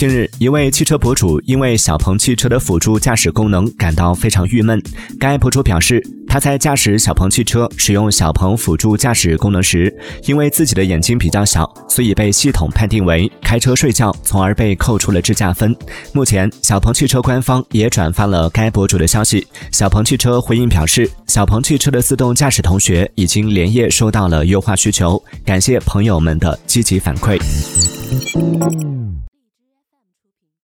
近日，一位汽车博主因为小鹏汽车的辅助驾驶功能感到非常郁闷。该博主表示，他在驾驶小鹏汽车使用小鹏辅助驾驶功能时，因为自己的眼睛比较小，所以被系统判定为开车睡觉，从而被扣除了智驾分。目前，小鹏汽车官方也转发了该博主的消息。小鹏汽车回应表示，小鹏汽车的自动驾驶同学已经连夜收到了优化需求，感谢朋友们的积极反馈。